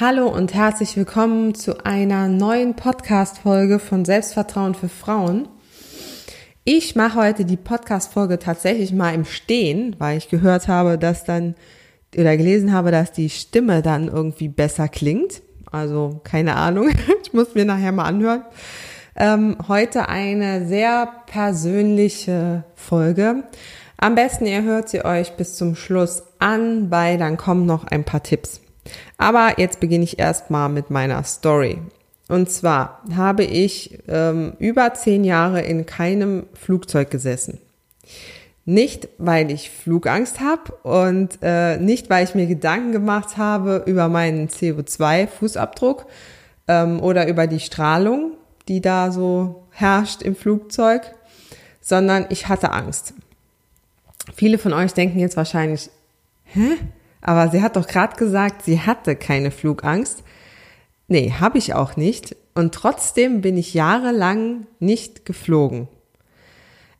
Hallo und herzlich willkommen zu einer neuen Podcast-Folge von Selbstvertrauen für Frauen. Ich mache heute die Podcast-Folge tatsächlich mal im Stehen, weil ich gehört habe, dass dann oder gelesen habe, dass die Stimme dann irgendwie besser klingt. Also keine Ahnung, ich muss mir nachher mal anhören. Ähm, heute eine sehr persönliche Folge. Am besten ihr hört sie euch bis zum Schluss an, weil dann kommen noch ein paar Tipps. Aber jetzt beginne ich erstmal mit meiner Story. Und zwar habe ich ähm, über zehn Jahre in keinem Flugzeug gesessen. Nicht, weil ich Flugangst habe und äh, nicht, weil ich mir Gedanken gemacht habe über meinen CO2-Fußabdruck ähm, oder über die Strahlung, die da so herrscht im Flugzeug, sondern ich hatte Angst. Viele von euch denken jetzt wahrscheinlich, hä? Aber sie hat doch gerade gesagt, sie hatte keine Flugangst. Nee, habe ich auch nicht. Und trotzdem bin ich jahrelang nicht geflogen.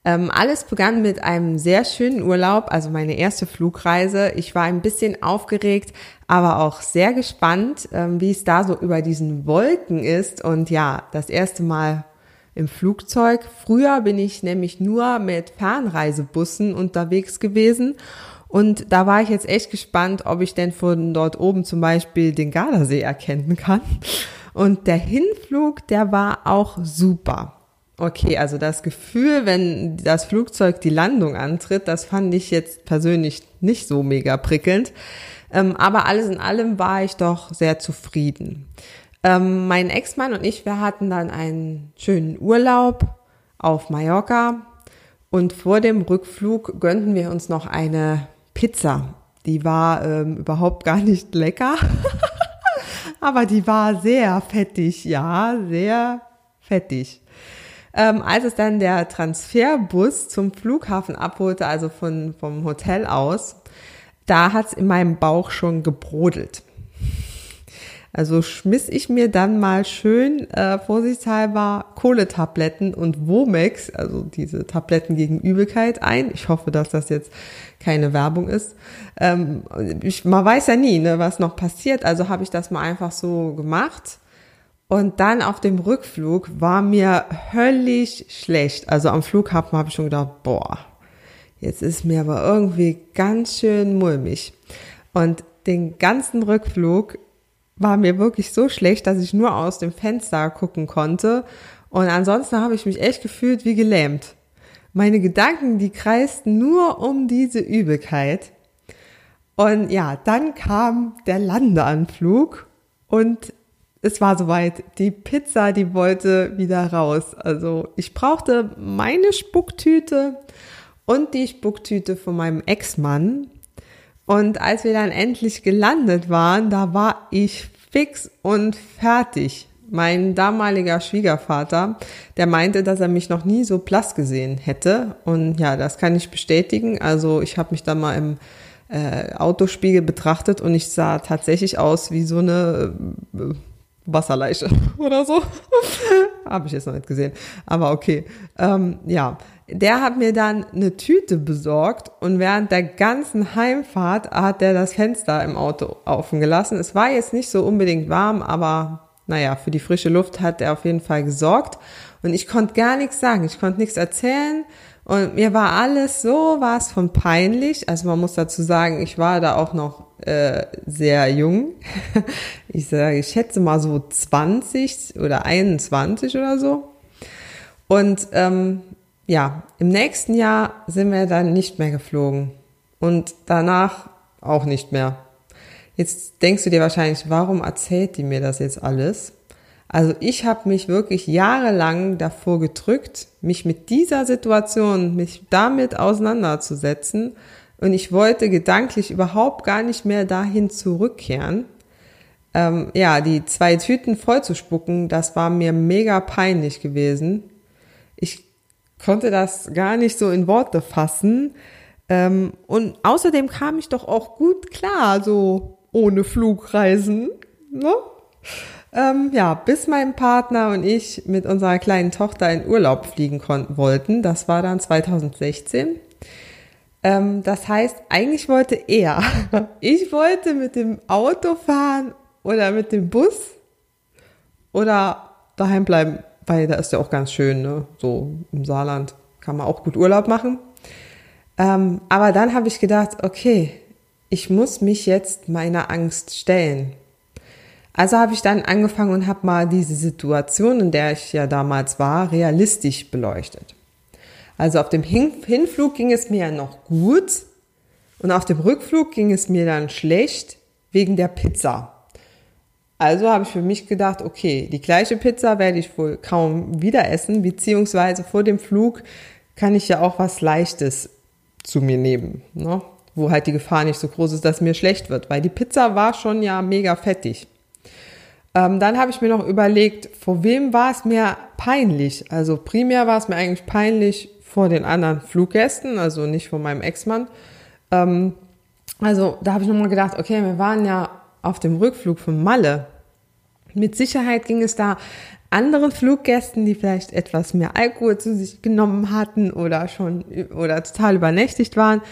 Ähm, alles begann mit einem sehr schönen Urlaub, also meine erste Flugreise. Ich war ein bisschen aufgeregt, aber auch sehr gespannt, ähm, wie es da so über diesen Wolken ist. Und ja, das erste Mal im Flugzeug. Früher bin ich nämlich nur mit Fernreisebussen unterwegs gewesen und da war ich jetzt echt gespannt, ob ich denn von dort oben zum Beispiel den Gardasee erkennen kann. Und der Hinflug, der war auch super. Okay, also das Gefühl, wenn das Flugzeug die Landung antritt, das fand ich jetzt persönlich nicht so mega prickelnd. Ähm, aber alles in allem war ich doch sehr zufrieden. Ähm, mein Ex-Mann und ich, wir hatten dann einen schönen Urlaub auf Mallorca und vor dem Rückflug gönnten wir uns noch eine Pizza. Die war ähm, überhaupt gar nicht lecker, aber die war sehr fettig, ja, sehr fettig. Ähm, als es dann der Transferbus zum Flughafen abholte, also von, vom Hotel aus, da hat's in meinem Bauch schon gebrodelt. Also schmiss ich mir dann mal schön äh, vorsichtshalber Kohletabletten und Womex, also diese Tabletten gegen Übelkeit ein. Ich hoffe, dass das jetzt keine Werbung ist. Ähm, ich, man weiß ja nie, ne, was noch passiert. Also habe ich das mal einfach so gemacht. Und dann auf dem Rückflug war mir höllisch schlecht. Also am Flughafen habe ich schon gedacht, boah, jetzt ist mir aber irgendwie ganz schön mulmig. Und den ganzen Rückflug war mir wirklich so schlecht, dass ich nur aus dem Fenster gucken konnte. Und ansonsten habe ich mich echt gefühlt wie gelähmt. Meine Gedanken, die kreisten nur um diese Übelkeit. Und ja, dann kam der Landeanflug und es war soweit. Die Pizza, die wollte wieder raus. Also ich brauchte meine Spucktüte und die Spucktüte von meinem Ex-Mann. Und als wir dann endlich gelandet waren, da war ich fix und fertig. Mein damaliger Schwiegervater, der meinte, dass er mich noch nie so blass gesehen hätte. Und ja, das kann ich bestätigen. Also ich habe mich da mal im äh, Autospiegel betrachtet und ich sah tatsächlich aus wie so eine äh, Wasserleiche oder so. habe ich jetzt noch nicht gesehen. Aber okay. Ähm, ja, der hat mir dann eine Tüte besorgt und während der ganzen Heimfahrt hat er das Fenster im Auto offen gelassen. Es war jetzt nicht so unbedingt warm, aber naja, für die frische Luft hat er auf jeden Fall gesorgt. Und ich konnte gar nichts sagen, ich konnte nichts erzählen. Und mir war alles so was von peinlich. Also man muss dazu sagen, ich war da auch noch äh, sehr jung. Ich sage, ich schätze mal so 20 oder 21 oder so. Und ähm, ja, im nächsten Jahr sind wir dann nicht mehr geflogen und danach auch nicht mehr. Jetzt denkst du dir wahrscheinlich, warum erzählt die mir das jetzt alles? Also ich habe mich wirklich jahrelang davor gedrückt, mich mit dieser Situation, mich damit auseinanderzusetzen und ich wollte gedanklich überhaupt gar nicht mehr dahin zurückkehren. ähm, ja, die zwei Tüten voll zu spucken, das war mir mega peinlich gewesen. Konnte das gar nicht so in Worte fassen. Ähm, und außerdem kam ich doch auch gut klar, so ohne Flugreisen. Ne? Ähm, ja, bis mein Partner und ich mit unserer kleinen Tochter in Urlaub fliegen konnten wollten. Das war dann 2016. Ähm, das heißt, eigentlich wollte er. Ich wollte mit dem Auto fahren oder mit dem Bus oder daheim bleiben, weil da ist ja auch ganz schön, ne? So im Saarland kann man auch gut Urlaub machen. Ähm, aber dann habe ich gedacht, okay, ich muss mich jetzt meiner Angst stellen. Also habe ich dann angefangen und habe mal diese Situation, in der ich ja damals war, realistisch beleuchtet. Also auf dem Hin Hinflug ging es mir ja noch gut und auf dem Rückflug ging es mir dann schlecht wegen der Pizza. Also habe ich für mich gedacht, okay, die gleiche Pizza werde ich wohl kaum wieder essen, beziehungsweise vor dem Flug kann ich ja auch was Leichtes zu mir nehmen, ne? wo halt die Gefahr nicht so groß ist, dass mir schlecht wird, weil die Pizza war schon ja mega fettig. Ähm, dann habe ich mir noch überlegt, vor wem war es mir peinlich? Also primär war es mir eigentlich peinlich vor den anderen Fluggästen, also nicht vor meinem Ex-Mann. Ähm, also da habe ich nochmal gedacht, okay, wir waren ja auf dem Rückflug von Malle. Mit Sicherheit ging es da anderen Fluggästen, die vielleicht etwas mehr Alkohol zu sich genommen hatten oder schon oder total übernächtigt waren,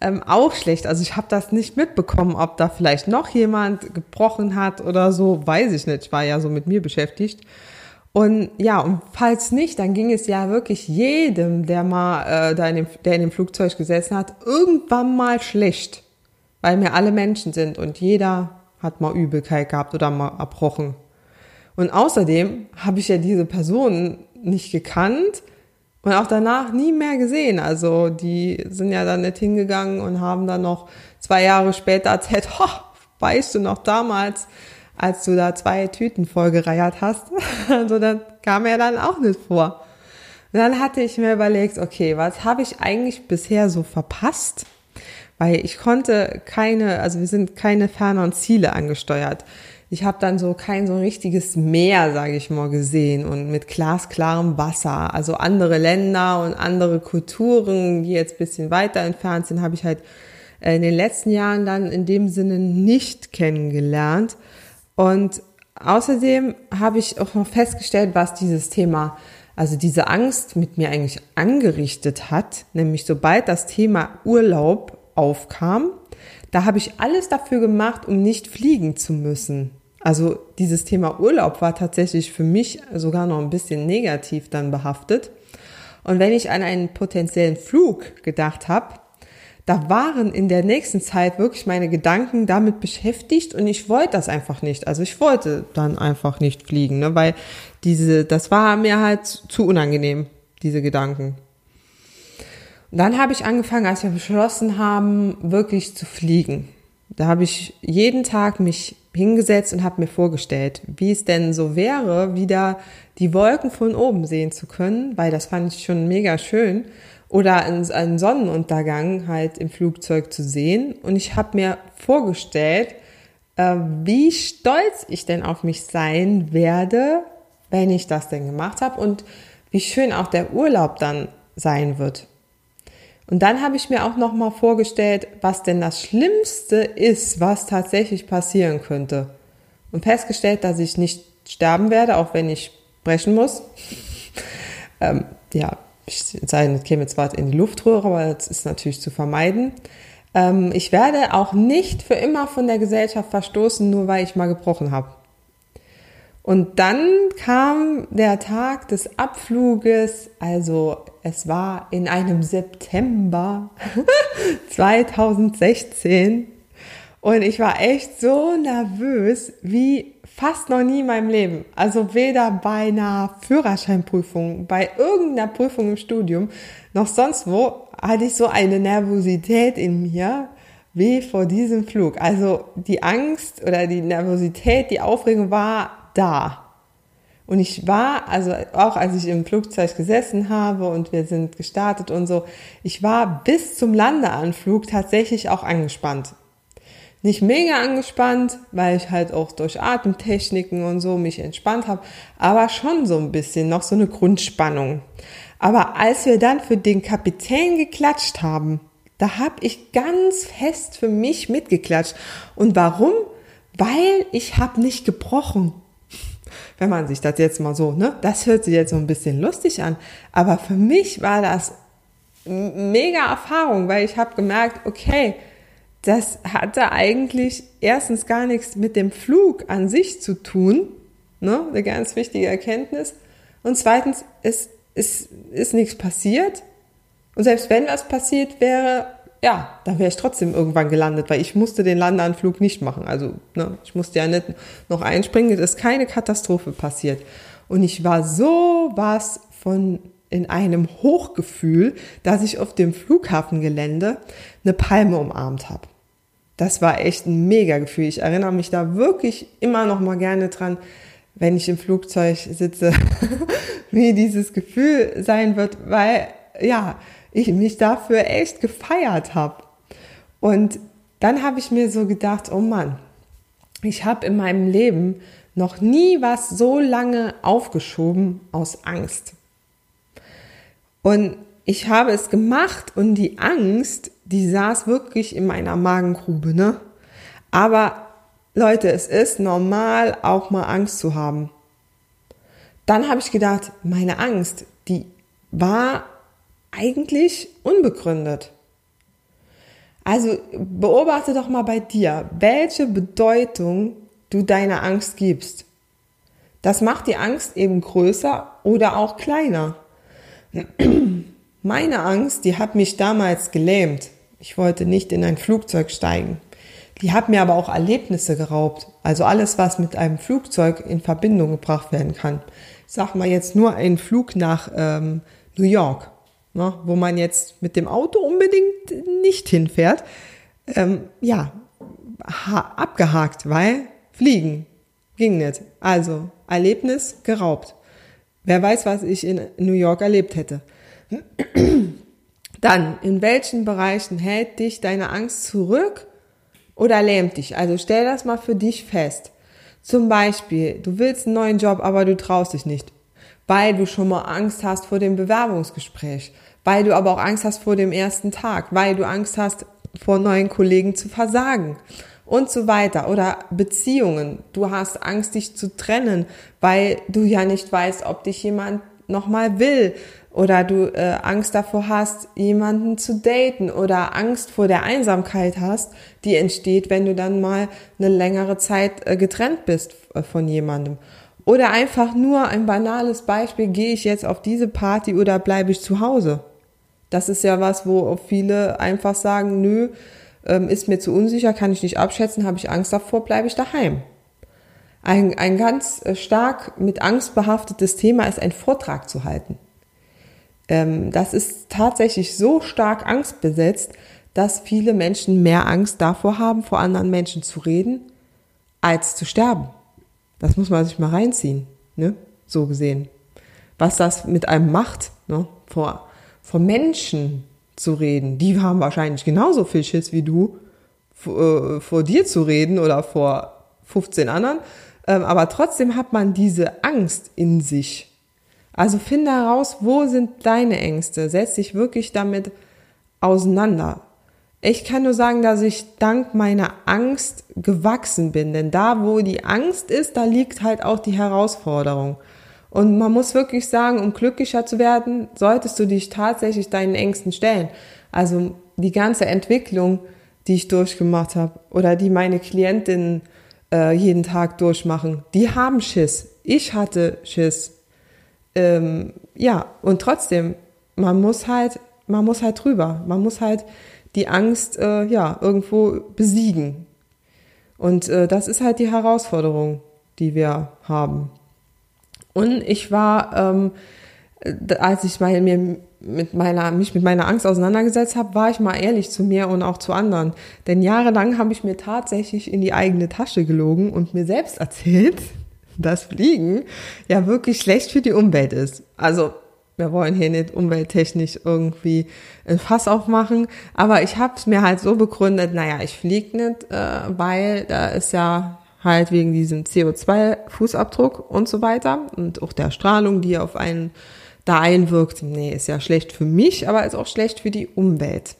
ähm, auch schlecht. Also ich habe das nicht mitbekommen, ob da vielleicht noch jemand gebrochen hat oder so, weiß ich nicht. Ich war ja so mit mir beschäftigt. Und ja, und falls nicht, dann ging es ja wirklich jedem, der mal äh, da in dem, der in dem Flugzeug gesessen hat, irgendwann mal schlecht, weil wir alle Menschen sind und jeder hat mal Übelkeit gehabt oder mal erbrochen. Und außerdem habe ich ja diese Person nicht gekannt und auch danach nie mehr gesehen. Also die sind ja dann nicht hingegangen und haben dann noch zwei Jahre später erzählt, ho, weißt du noch damals, als du da zwei Tüten vollgereiert hast. Also das kam mir dann auch nicht vor. Und dann hatte ich mir überlegt, okay, was habe ich eigentlich bisher so verpasst? Weil ich konnte keine, also wir sind keine ferneren Ziele angesteuert ich habe dann so kein so richtiges Meer, sage ich mal, gesehen und mit glasklarem Wasser. Also andere Länder und andere Kulturen, die jetzt bisschen weiter entfernt sind, habe ich halt äh, in den letzten Jahren dann in dem Sinne nicht kennengelernt. Und außerdem habe ich auch noch festgestellt, was dieses Thema, also diese Angst mit mir eigentlich angerichtet hat, nämlich sobald das Thema Urlaub aufkam, da habe ich alles dafür gemacht, um nicht fliegen zu müssen. Also dieses Thema Urlaub war tatsächlich für mich sogar noch ein bisschen negativ dann behaftet. Und wenn ich an einen potenziellen Flug gedacht habe, da waren in der nächsten Zeit wirklich meine Gedanken damit beschäftigt und ich wollte das einfach nicht. Also ich wollte dann einfach nicht fliegen, ne, weil diese, das war mir halt zu unangenehm, diese Gedanken. Dann habe ich angefangen, als wir beschlossen haben, wirklich zu fliegen. Da habe ich jeden Tag mich hingesetzt und habe mir vorgestellt, wie es denn so wäre, wieder die Wolken von oben sehen zu können, weil das fand ich schon mega schön. Oder einen Sonnenuntergang halt im Flugzeug zu sehen. Und ich habe mir vorgestellt, äh, wie stolz ich denn auf mich sein werde, wenn ich das denn gemacht habe und wie schön auch der Urlaub dann sein wird. Und dann habe ich mir auch noch mal vorgestellt, was denn das Schlimmste ist, was tatsächlich passieren könnte. Und festgestellt, dass ich nicht sterben werde, auch wenn ich brechen muss. ähm, ja, ich käme zwar in die Luftröhre, aber das ist natürlich zu vermeiden. Ähm, ich werde auch nicht für immer von der Gesellschaft verstoßen, nur weil ich mal gebrochen habe. Und dann kam der Tag des Abfluges, also es war in einem September 2016 und ich war echt so nervös wie fast noch nie in meinem Leben. Also weder bei einer Führerscheinprüfung, bei irgendeiner Prüfung im Studium, noch sonst wo hatte ich so eine Nervosität in mir wie vor diesem Flug. Also die Angst oder die Nervosität, die Aufregung war da. Und ich war, also auch als ich im Flugzeug gesessen habe und wir sind gestartet und so, ich war bis zum Landeanflug tatsächlich auch angespannt. nicht mega angespannt, weil ich halt auch durch Atemtechniken und so mich entspannt habe, aber schon so ein bisschen noch so eine Grundspannung. Aber als wir dann für den Kapitän geklatscht haben, da habe ich ganz fest für mich mitgeklatscht. Und warum? Weil ich habe nicht gebrochen. Wenn man sich das jetzt mal so, ne, das hört sich jetzt so ein bisschen lustig an, aber für mich war das mega Erfahrung, weil ich habe gemerkt, okay, das hatte eigentlich erstens gar nichts mit dem Flug an sich zu tun, ne? eine ganz wichtige Erkenntnis. Und zweitens, es, es ist nichts passiert. Und selbst wenn was passiert wäre, ja, dann wäre ich trotzdem irgendwann gelandet, weil ich musste den Landeanflug nicht machen. Also ne, ich musste ja nicht noch einspringen, es ist keine Katastrophe passiert. Und ich war so was von in einem Hochgefühl, dass ich auf dem Flughafengelände eine Palme umarmt habe. Das war echt ein mega Gefühl. Ich erinnere mich da wirklich immer noch mal gerne dran, wenn ich im Flugzeug sitze, wie dieses Gefühl sein wird, weil ja, ich mich dafür echt gefeiert habe. Und dann habe ich mir so gedacht, oh Mann, ich habe in meinem Leben noch nie was so lange aufgeschoben aus Angst. Und ich habe es gemacht und die Angst, die saß wirklich in meiner Magengrube, ne? Aber Leute, es ist normal, auch mal Angst zu haben. Dann habe ich gedacht, meine Angst, die war eigentlich unbegründet. Also beobachte doch mal bei dir, welche Bedeutung du deiner Angst gibst. Das macht die Angst eben größer oder auch kleiner. Meine Angst, die hat mich damals gelähmt. Ich wollte nicht in ein Flugzeug steigen. Die hat mir aber auch Erlebnisse geraubt. Also alles, was mit einem Flugzeug in Verbindung gebracht werden kann. Ich sag mal jetzt nur ein Flug nach ähm, New York, ne, wo man jetzt mit dem Auto unbedingt nicht hinfährt. Ähm, ja, abgehakt, weil fliegen ging nicht. Also Erlebnis geraubt. Wer weiß, was ich in New York erlebt hätte. Dann, in welchen Bereichen hält dich deine Angst zurück oder lähmt dich? Also stell das mal für dich fest. Zum Beispiel, du willst einen neuen Job, aber du traust dich nicht, weil du schon mal Angst hast vor dem Bewerbungsgespräch, weil du aber auch Angst hast vor dem ersten Tag, weil du Angst hast, vor neuen Kollegen zu versagen und so weiter. Oder Beziehungen. Du hast Angst, dich zu trennen, weil du ja nicht weißt, ob dich jemand nochmal will. Oder du äh, Angst davor hast, jemanden zu daten. Oder Angst vor der Einsamkeit hast, die entsteht, wenn du dann mal eine längere Zeit äh, getrennt bist äh, von jemandem. Oder einfach nur ein banales Beispiel, gehe ich jetzt auf diese Party oder bleibe ich zu Hause? Das ist ja was, wo viele einfach sagen, nö, ähm, ist mir zu unsicher, kann ich nicht abschätzen, habe ich Angst davor, bleibe ich daheim. Ein, ein ganz äh, stark mit Angst behaftetes Thema ist ein Vortrag zu halten. Ähm, das ist tatsächlich so stark angstbesetzt, dass viele Menschen mehr Angst davor haben, vor anderen Menschen zu reden, als zu sterben. Das muss man sich mal reinziehen, ne? so gesehen. Was das mit einem macht, ne? vor, vor Menschen zu reden. Die haben wahrscheinlich genauso viel Schiss wie du, vor, äh, vor dir zu reden oder vor 15 anderen. Ähm, aber trotzdem hat man diese Angst in sich. Also finde heraus, wo sind deine Ängste? Setz dich wirklich damit auseinander. Ich kann nur sagen, dass ich dank meiner Angst gewachsen bin, denn da, wo die Angst ist, da liegt halt auch die Herausforderung. Und man muss wirklich sagen, um glücklicher zu werden, solltest du dich tatsächlich deinen Ängsten stellen. Also die ganze Entwicklung, die ich durchgemacht habe oder die meine Klientinnen äh, jeden Tag durchmachen, die haben Schiss. Ich hatte Schiss. Ähm, ja, und trotzdem, man muss halt, man muss halt drüber. Man muss halt die Angst, äh, ja, irgendwo besiegen. Und äh, das ist halt die Herausforderung, die wir haben. Und ich war, ähm, als ich mal mir mit meiner, mich mit meiner Angst auseinandergesetzt habe, war ich mal ehrlich zu mir und auch zu anderen. Denn jahrelang habe ich mir tatsächlich in die eigene Tasche gelogen und mir selbst erzählt, dass Fliegen ja wirklich schlecht für die Umwelt ist. Also wir wollen hier nicht umwelttechnisch irgendwie ein Fass aufmachen, aber ich habe es mir halt so begründet, naja, ich fliege nicht, äh, weil da ist ja halt wegen diesem CO2-Fußabdruck und so weiter und auch der Strahlung, die auf einen da einwirkt. Nee, ist ja schlecht für mich, aber ist auch schlecht für die Umwelt.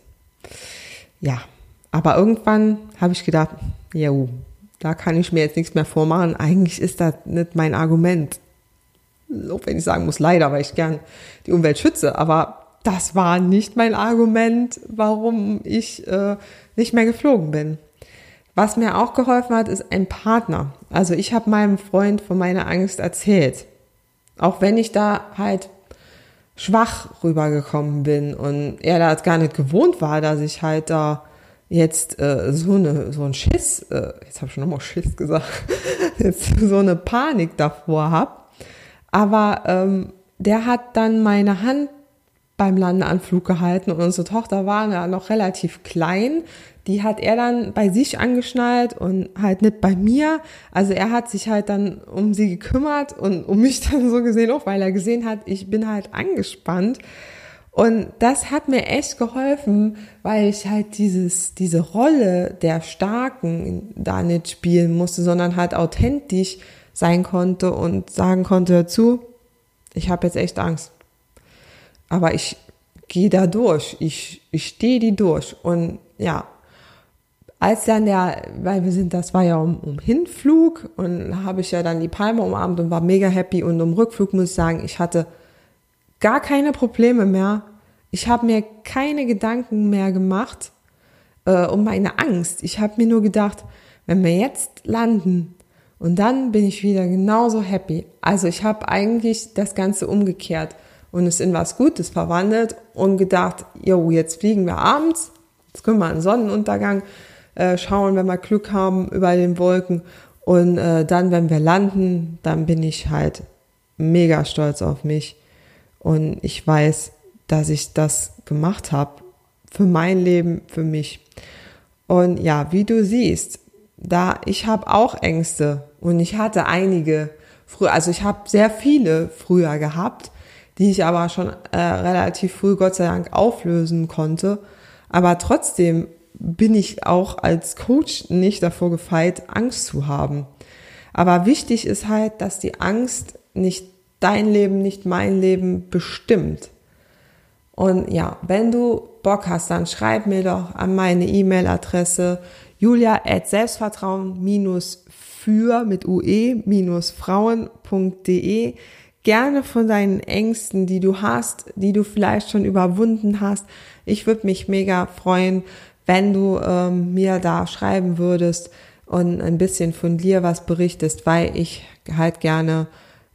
Ja, aber irgendwann habe ich gedacht, ja, da kann ich mir jetzt nichts mehr vormachen. Eigentlich ist das nicht mein Argument. Auch wenn ich sagen muss, leider, weil ich gern die Umwelt schütze. Aber das war nicht mein Argument, warum ich äh, nicht mehr geflogen bin. Was mir auch geholfen hat, ist ein Partner. Also ich habe meinem Freund von meiner Angst erzählt. Auch wenn ich da halt schwach rübergekommen bin und er da gar nicht gewohnt war, dass ich halt da jetzt äh, so eine so ein Schiss, äh, jetzt habe ich schon nochmal Schiss gesagt, jetzt so eine Panik davor hab. Aber ähm, der hat dann meine Hand beim Landeanflug gehalten und unsere Tochter war ja noch relativ klein. Die hat er dann bei sich angeschnallt und halt nicht bei mir. Also er hat sich halt dann um sie gekümmert und um mich dann so gesehen auch, weil er gesehen hat, ich bin halt angespannt. Und das hat mir echt geholfen, weil ich halt dieses, diese Rolle der Starken da nicht spielen musste, sondern halt authentisch sein konnte und sagen konnte, hör zu, ich habe jetzt echt Angst. Aber ich gehe da durch, ich, ich stehe die durch. Und ja, als dann der, weil wir sind, das war ja um, um Hinflug und habe ich ja dann die Palme umarmt und war mega happy und um Rückflug muss ich sagen, ich hatte gar keine Probleme mehr. Ich habe mir keine Gedanken mehr gemacht äh, um meine Angst. Ich habe mir nur gedacht, wenn wir jetzt landen und dann bin ich wieder genauso happy. Also ich habe eigentlich das Ganze umgekehrt und es in was Gutes verwandelt und gedacht, jo, jetzt fliegen wir abends, jetzt können wir einen Sonnenuntergang äh, schauen, wenn wir Glück haben über den Wolken und äh, dann, wenn wir landen, dann bin ich halt mega stolz auf mich und ich weiß, dass ich das gemacht habe für mein Leben, für mich. Und ja, wie du siehst, da ich habe auch Ängste und ich hatte einige früher, also ich habe sehr viele früher gehabt, die ich aber schon äh, relativ früh Gott sei Dank auflösen konnte. Aber trotzdem bin ich auch als Coach nicht davor gefeit, Angst zu haben. Aber wichtig ist halt, dass die Angst nicht dein Leben, nicht mein Leben bestimmt. Und ja, wenn du Bock hast, dann schreib mir doch an meine E-Mail-Adresse julia at selbstvertrauen für mit ue-frauen.de gerne von deinen Ängsten, die du hast, die du vielleicht schon überwunden hast. Ich würde mich mega freuen, wenn du ähm, mir da schreiben würdest und ein bisschen von dir was berichtest, weil ich halt gerne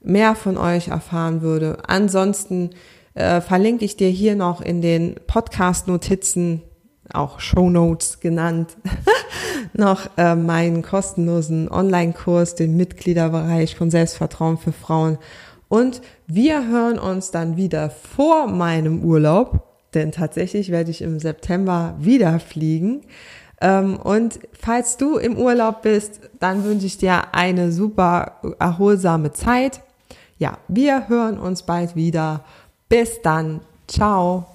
mehr von euch erfahren würde. Ansonsten äh, verlinke ich dir hier noch in den Podcast-Notizen, auch Show Notes genannt, noch äh, meinen kostenlosen Online-Kurs, den Mitgliederbereich von Selbstvertrauen für Frauen. Und wir hören uns dann wieder vor meinem Urlaub, denn tatsächlich werde ich im September wieder fliegen. Ähm, und falls du im Urlaub bist, dann wünsche ich dir eine super erholsame Zeit. Ja, wir hören uns bald wieder. Bis dann. Ciao.